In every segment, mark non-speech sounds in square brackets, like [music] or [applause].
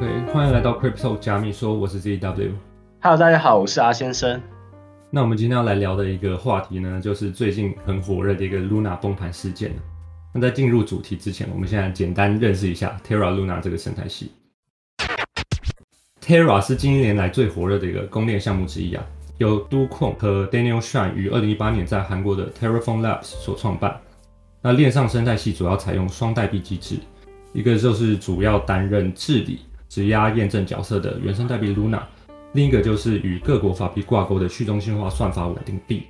OK，欢迎来到 Crypto 加密说，我是 ZW。Hello，大家好，我是阿先生。那我们今天要来聊的一个话题呢，就是最近很火热的一个 Luna 崩盘事件。那在进入主题之前，我们现在简单认识一下 Terra Luna 这个生态系。Terra 是近一年来最火热的一个公链项目之一啊，由 Do Kwon 和 Daniel Shine 于二零一八年在韩国的 Terraform Labs 所创办。那链上生态系主要采用双代币机制，一个就是主要担任治理、质押验证角色的原生代币 Luna，另一个就是与各国法币挂钩的去中心化算法稳定币。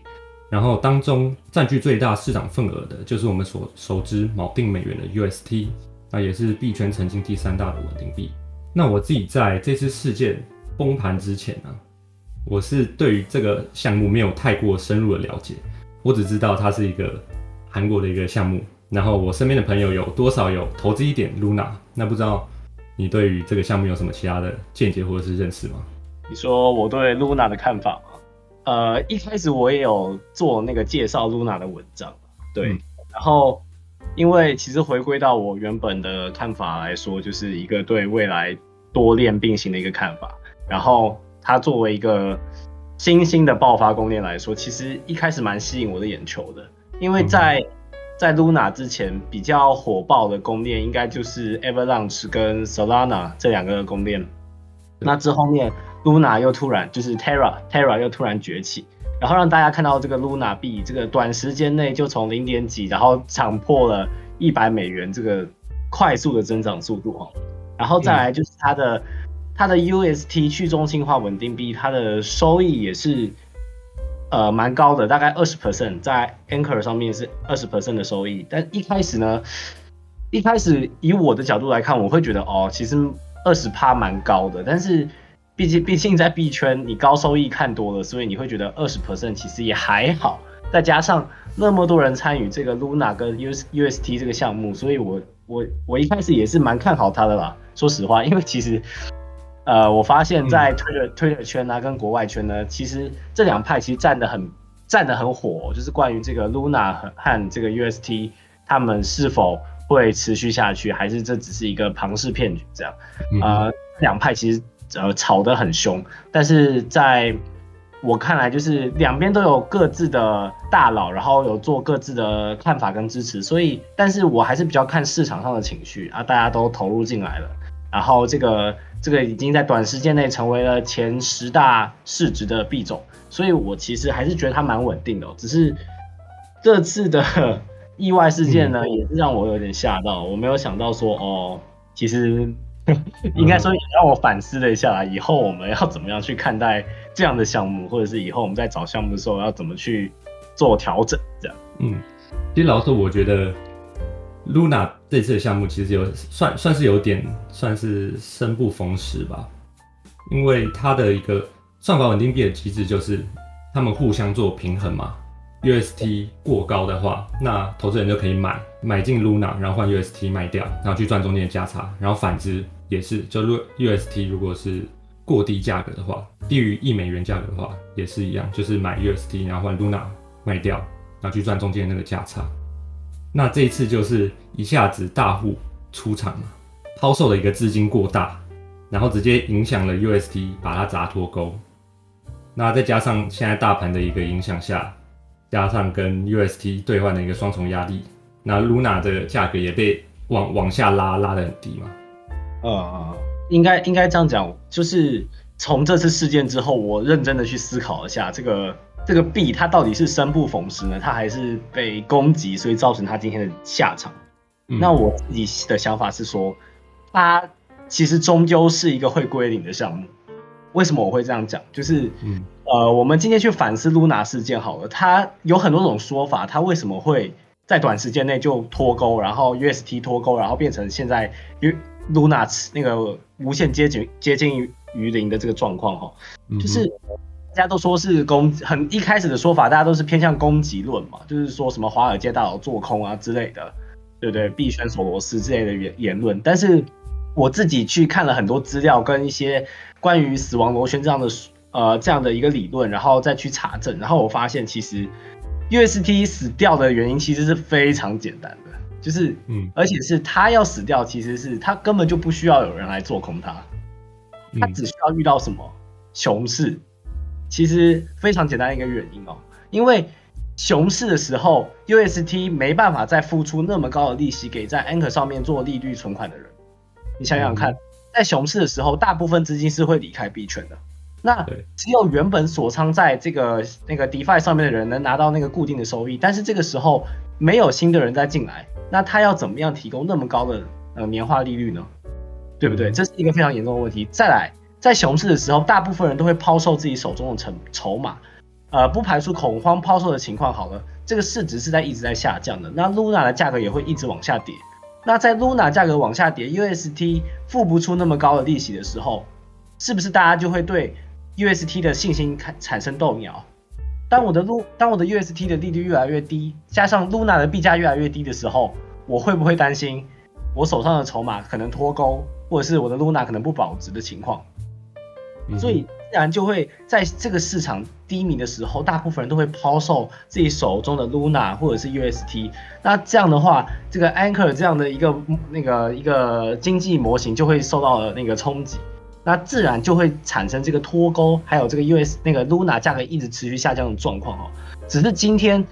然后当中占据最大市场份额的，就是我们所熟知锚定美元的 UST，那也是币圈曾经第三大的稳定币。那我自己在这次事件崩盘之前呢、我是对于这个项目没有太过深入的了解，我只知道它是一个韩国的一个项目，然后我身边的朋友有多少有投资一点 Luna，那不知道你对于这个项目有什么其他的见解或者是认识吗？你说我对 Luna 的看法吗？呃，一开始我也有做那个介绍 Luna 的文章，对，嗯然后因为其实回归到我原本的看法来说，就是一个对未来多链并行的一个看法。然后它作为一个新兴的爆发公链来说，其实一开始蛮吸引我的眼球的，因为在、在 Luna 之前比较火爆的公链，应该就是 Avalanche 跟 Solana 这两个公链。那之后面 Luna 又突然就是 Terra Terra 又突然崛起，然后让大家看到这个 Luna 币这个短时间内就从零点几，然后涨破了一百美元这个快速的增长速度哈。然后再来就是它的、它的 UST 去中心化稳定币，它的收益也是呃蛮高的，大概二十 percent，在 Anchor 上面是二十 percent 的收益。但一开始呢，一开始以我的角度来看，我会觉得哦，其实二十趴蛮高的，但是毕竟毕竟在币圈你高收益看多了，所以你会觉得二十 percent 其实也还好。再加上那么多人参与这个 Luna 跟 US UST 这个项目，所以我我我一开始也是蛮看好它的啦。说实话，因为其实呃，我发现在 Twitter、Twitter 圈啊跟国外圈呢，其实这两派其实站得很站得很火哦、就是关于这个 Luna 和和这个 UST 他们是否会持续下去，还是这只是一个庞氏骗局这样。嗯呃，两派其实呃吵得很凶，但是在我看来，就是两边都有各自的大佬，然后有做各自的看法跟支持，所以，但是我还是比较看市场上的情绪啊，大家都投入进来了，然后这个这个已经在短时间内成为了前十大市值的币种，所以我其实还是觉得它蛮稳定的哦、只是这次的意外事件呢，也是让我有点吓到，我没有想到说哦，其实 [laughs] 应该说也让我反思了一下啦，以后我们要怎么样去看待这样的项目，或者是以后我们在找项目的时候要怎么去做调整，这样。嗯，其实老实说，我觉得 Luna 这次的项目其实有算算是有点算是生不逢时吧，因为它的一个算法稳定币的机制就是他们互相做平衡嘛。UST 过高的话，那投资人就可以买买进 Luna，然后换 UST 卖掉，然后去赚中间的价差。然后反之也是，就如 UST 如果是过低价格的话，低于一美元价格的话，也是一样，就是买 UST 然后换 Luna 卖掉，然后去赚中间那个价差。那这一次就是一下子大户出场嘛，抛售的一个资金过大，然后直接影响了 UST，把它砸脱钩。那再加上现在大盘的一个影响下，加上跟 UST 兑换的一个双重压力，那 Luna 的价格也被往往下拉，拉得很低嘛。呃，应该应该这样讲，就是从这次事件之后，我认真的去思考一下，这个这个币它到底是生不逢时呢，它还是被攻击，所以造成它今天的下场。嗯那我自己的想法是说，它其实终究是一个会归零的项目。为什么我会这样讲？就是嗯呃，我们今天去反思 Luna 事件好了，它有很多种说法，它为什么会在短时间内就脱钩，然后 UST 脱钩，然后变成现在 Luna 那个无限接近接近于于零的这个状况哈，就是大家都说是攻很一开始的说法，大家都是偏向攻击论嘛，就是说什么华尔街大佬做空啊之类的，对不对？币圈索罗斯之类的言言论，但是我自己去看了很多资料跟一些关于死亡螺旋这样的呃这样的一个理论，然后再去查证，然后我发现其实 UST 死掉的原因其实是非常简单的，就是嗯。而且是他要死掉，其实是他根本就不需要有人来做空它，他只需要遇到什么？熊市，其实非常简单一个原因哦，因为熊市的时候，UST 没办法再付出那么高的利息给在 Anchor 上面做利率存款的人。你想想看，在熊市的时候，大部分资金是会离开币圈的。那只有原本锁仓在这个那个 DeFi 上面的人能拿到那个固定的收益，但是这个时候没有新的人再进来，那他要怎么样提供那么高的呃年化利率呢？对不对？这是一个非常严重的问题。再来，在熊市的时候，大部分人都会抛售自己手中的筹筹码，呃，不排除恐慌抛售的情况。好了，这个市值是在一直在下降的，那 Luna 的价格也会一直往下跌。那在 Luna 价格往下跌，UST 付不出那么高的利息的时候，是不是大家就会对？UST 的信心产产生动摇。当我的 Lu 当我的 UST 的利率越来越低，加上 Luna 的币价越来越低的时候，我会不会担心我手上的筹码可能脱钩，或者是我的 Luna 可能不保值的情况？所以自然就会在这个市场低迷的时候，大部分人都会抛售自己手中的 Luna 或者是 UST。那这样的话，这个 Anchor 这样的一个那个一个经济模型就会受到了那个冲击。那自然就会产生这个脱钩，还有这个 US 那个 Luna 价格一直持续下降的状况哦。只是今天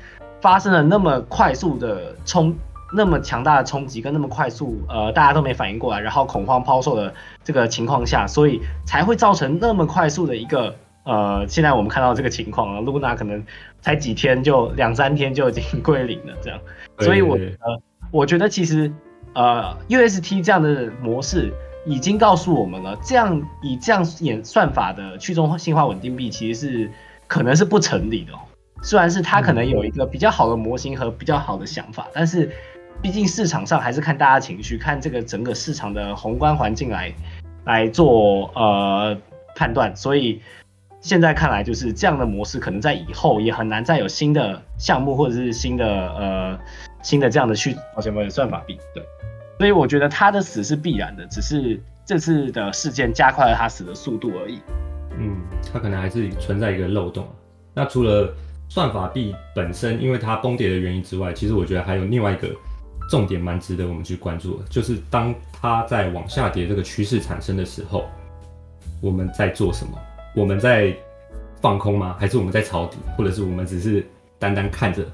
发生了那么快速的冲，那么强大的冲击跟那么快速，呃，大家都没反应过来，然后恐慌抛售的这个情况下，所以才会造成那么快速的一个，呃，现在我们看到这个情况啊，Luna 可能才几天就两三天就已经归零了这样。所以我呃，我觉得其实呃 UST 这样的模式。已经告诉我们了，这样以这样演算法的去中心化稳定币其实是可能是不成立的哦。虽然是它可能有一个比较好的模型和比较好的想法，但是毕竟市场上还是看大家情绪，看这个整个市场的宏观环境来来做呃判断。所以现在看来，就是这样的模式可能在以后也很难再有新的项目或者是新的呃新的这样的去好像没有算法币对。所以我觉得他的死是必然的，只是这次的事件加快了他死的速度而已。嗯，他可能还是存在一个漏洞。那除了算法币本身因为它崩跌的原因之外，其实我觉得还有另外一个重点蛮值得我们去关注的，就是当它在往下跌这个趋势产生的时候，我们在做什么？我们在放空吗？还是我们在抄底？或者是我们只是单单看着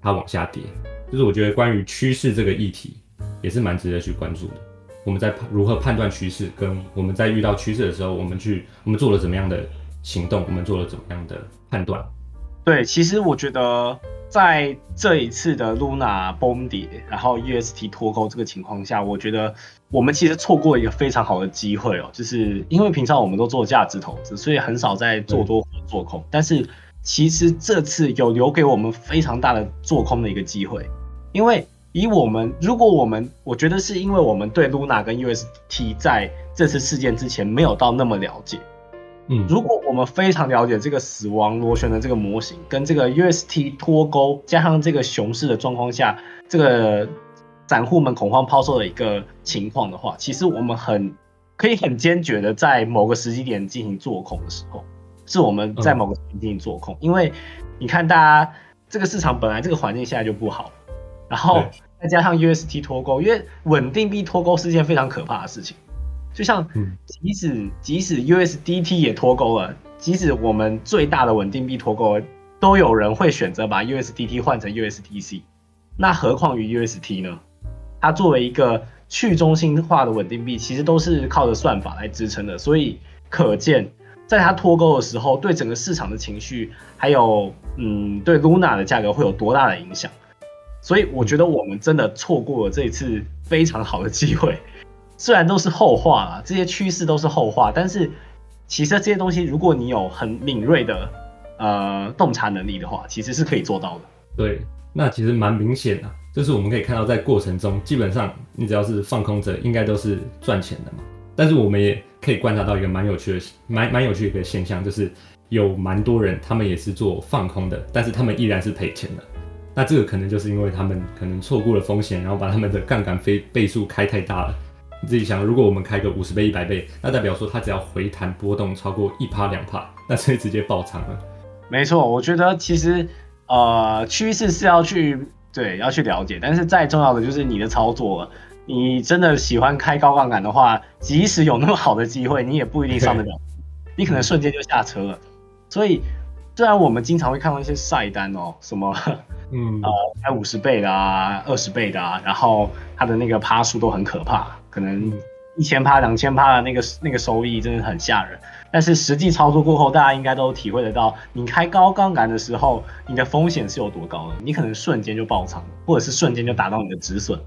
它往下跌？就是我觉得关于趋势这个议题。也是蛮值得去关注的。我们在如何判断趋势，跟我们在遇到趋势的时候，我们去我们做了怎么样的行动，我们做了怎么样的判断？对，其实我觉得在这一次的 Luna 崩跌，然后 UST 脱钩这个情况下，我觉得我们其实错过一个非常好的机会哦，就是因为平常我们都做价值投资，所以很少在做多做空。但是其实这次有留给我们非常大的做空的一个机会，因为。以我们，如果我们，我觉得是因为我们对 Luna 跟 UST 在这次事件之前没有到那么了解，嗯，如果我们非常了解这个死亡螺旋的这个模型，跟这个 UST 脱钩，加上这个熊市的状况下，这个散户们恐慌抛售的一个情况的话，其实我们很可以很坚决的在某个时机点进行做空的时候，是我们在某个时间进行做空，因为你看大家这个市场本来这个环境现在就不好。然后再加上 UST 脱钩，因为稳定币脱钩是件非常可怕的事情。就像即使即使 USDT 也脱钩了，即使我们最大的稳定币脱钩，都有人会选择把 USDT 换成 USDC。那何况于 UST 呢？它作为一个去中心化的稳定币，其实都是靠着算法来支撑的。所以可见，在它脱钩的时候，对整个市场的情绪，还有嗯，对 Luna 的价格会有多大的影响？所以我觉得我们真的错过了这一次非常好的机会，虽然都是后话啦，这些趋势都是后话，但是其实这些东西，如果你有很敏锐的呃洞察能力的话，其实是可以做到的。对，那其实蛮明显的，就是我们可以看到在过程中，基本上你只要是放空者，应该都是赚钱的嘛。但是我们也可以观察到一个蛮有趣的、蛮蛮有趣的一个现象，就是有蛮多人他们也是做放空的，但是他们依然是赔钱的。那这个可能就是因为他们可能错过了风险，然后把他们的杠杆飞倍数开太大了。你自己想，如果我们开个五十倍、一百倍，那代表说它只要回弹波动超过一趴两趴，那所以直接爆仓了。没错，我觉得其实呃趋势是要去对要去了解，但是再重要的就是你的操作，你真的喜欢开高杠杆的话，即使有那么好的机会，你也不一定上得了，你可能瞬间就下车了。所以，虽然我们经常会看到一些晒单哦，什么，嗯，[laughs] 呃，开五十倍的啊，二十倍的啊，然后它的那个趴数都很可怕，可能一千趴、两千趴的那个那个收益真的很吓人。但是实际操作过后，大家应该都体会得到，你开高杠杆的时候，你的风险是有多高的，你可能瞬间就爆仓，或者是瞬间就达到你的止损。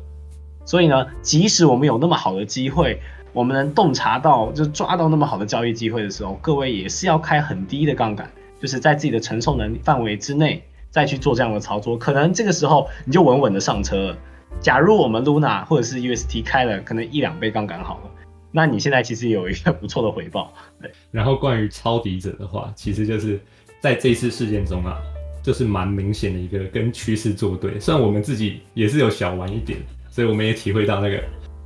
所以呢，即使我们有那么好的机会，我们能洞察到，就抓到那么好的交易机会的时候，各位也是要开很低的杠杆，就是在自己的承受能力范围之内再去做这样的操作，可能这个时候你就稳稳的上车了。假如我们 Luna 或者是 UST 开了可能一两倍杠杆好了。那你现在其实有一个不错的回报，对。然后关于抄底者的话，其实就是在这次事件中啊，就是蛮明显的一个跟趋势作对。虽然我们自己也是有小玩一点，所以我们也体会到那个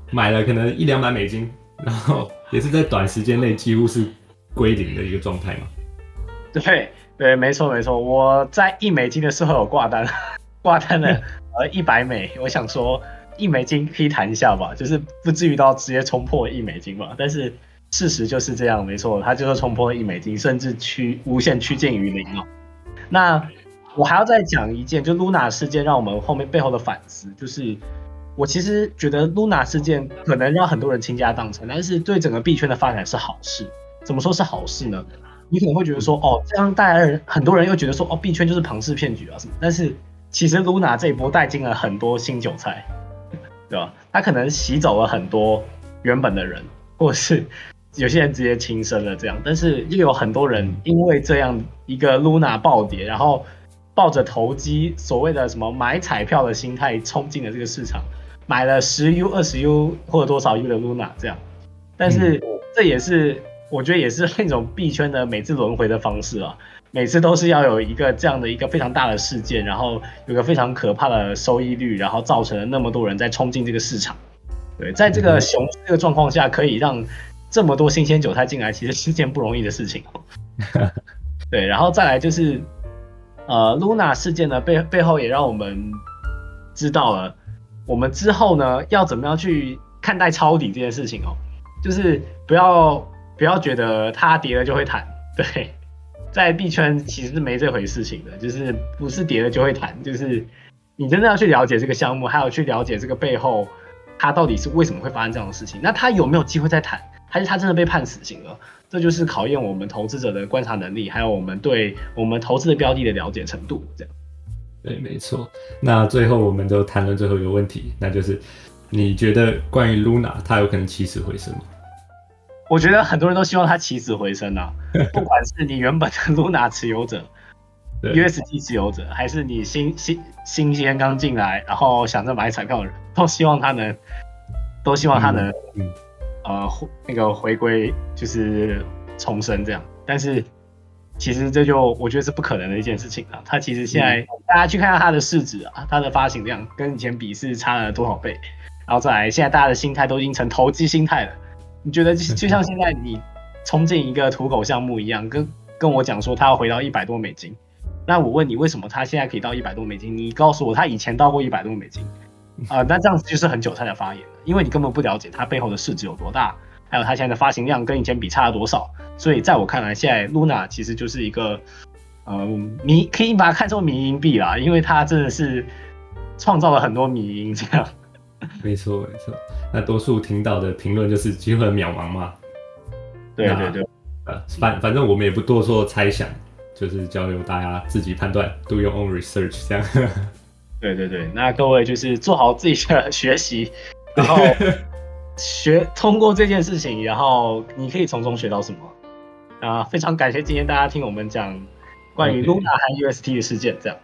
买了可能一两百美金，然后也是在短时间内几乎是归零的一个状态嘛。对对，没错没错，我在一美金的时候有挂单，[laughs] 挂单了呃一百美，我想说。一美金可以谈一下吧，就是不至于到直接冲破一美金吧。但是事实就是这样，没错，它就是冲破一美金，甚至趋无限趋近于零哦。那我还要再讲一件，就 Luna 事件让我们后面背后的反思，就是我其实觉得 Luna 事件可能让很多人倾家荡产，但是对整个币圈的发展是好事。怎么说是好事呢？你可能会觉得说，哦，这样大家很多人又觉得说，哦，币圈就是庞氏骗局啊什么。但是其实 Luna 这一波带进了很多新韭菜。[laughs] 对吧？他可能洗走了很多原本的人，或是有些人直接轻生了这样，但是又有很多人因为这样一个 Luna 暴跌，然后抱着投机所谓的什么买彩票的心态冲进了这个市场，买了十 U、二十 U 或者多少 U 的 Luna 这样，但是这也是我觉得也是那种币圈的每次轮回的方式啊。每次都是要有一个这样的一个非常大的事件，然后有个非常可怕的收益率，然后造成了那么多人在冲进这个市场。对，在这个熊这个状况下，可以让这么多新鲜韭菜进来，其实是件不容易的事情。[laughs] 对，然后再来就是，呃，Luna 事件呢背背后也让我们知道了，我们之后呢要怎么样去看待抄底这件事情哦，就是不要不要觉得它跌了就会弹，[laughs] 对。在币圈其实是没这回事情的，就是不是跌了就会弹，就是你真的要去了解这个项目，还有去了解这个背后，它到底是为什么会发生这样的事情。那它有没有机会再弹，还是它真的被判死刑了？这就是考验我们投资者的观察能力，还有我们对我们投资的标的的了解程度。这样，对，没错。那最后我们就谈论最后一个问题，那就是你觉得关于 Luna 它有可能起死回生吗？我觉得很多人都希望他起死回生啊，[laughs] 不管是你原本的 Luna 持有者、UST 持有者，还是你新新新鲜刚进来，然后想着买彩票的人，都希望他能，都希望它能，呃，那个回归就是重生这样。但是其实这就我觉得是不可能的一件事情啊。它其实现在大家去看看它的市值啊，它的发行量跟以前比是差了多少倍，然后再来现在大家的心态都已经成投机心态了。你觉得就就像现在你冲进一个土狗项目一样，跟跟我讲说他要回到一百多美金，那我问你为什么他现在可以到一百多美金？你告诉我他以前到过一百多美金 [laughs] 啊？那这样子就是很韭菜的发言了，因为你根本不了解它背后的市值有多大，还有它现在的发行量跟以前比差了多少。所以在我看来，现在 Luna 其实就是一个呃迷，可以把它看作迷银币啦，因为它真的是创造了很多迷银这样。[laughs] 没错没错，那多数听到的评论就是机会渺茫嘛。对对对，呃，反反正我们也不多做猜想，就是交由大家自己判断，do your own research 这样。[laughs] 对对对，那各位就是做好自己的学习，[laughs] 然后学通过这件事情，然后你可以从中学到什么啊？非常感谢今天大家听我们讲关于 Luna 和 UST 的事件，这样。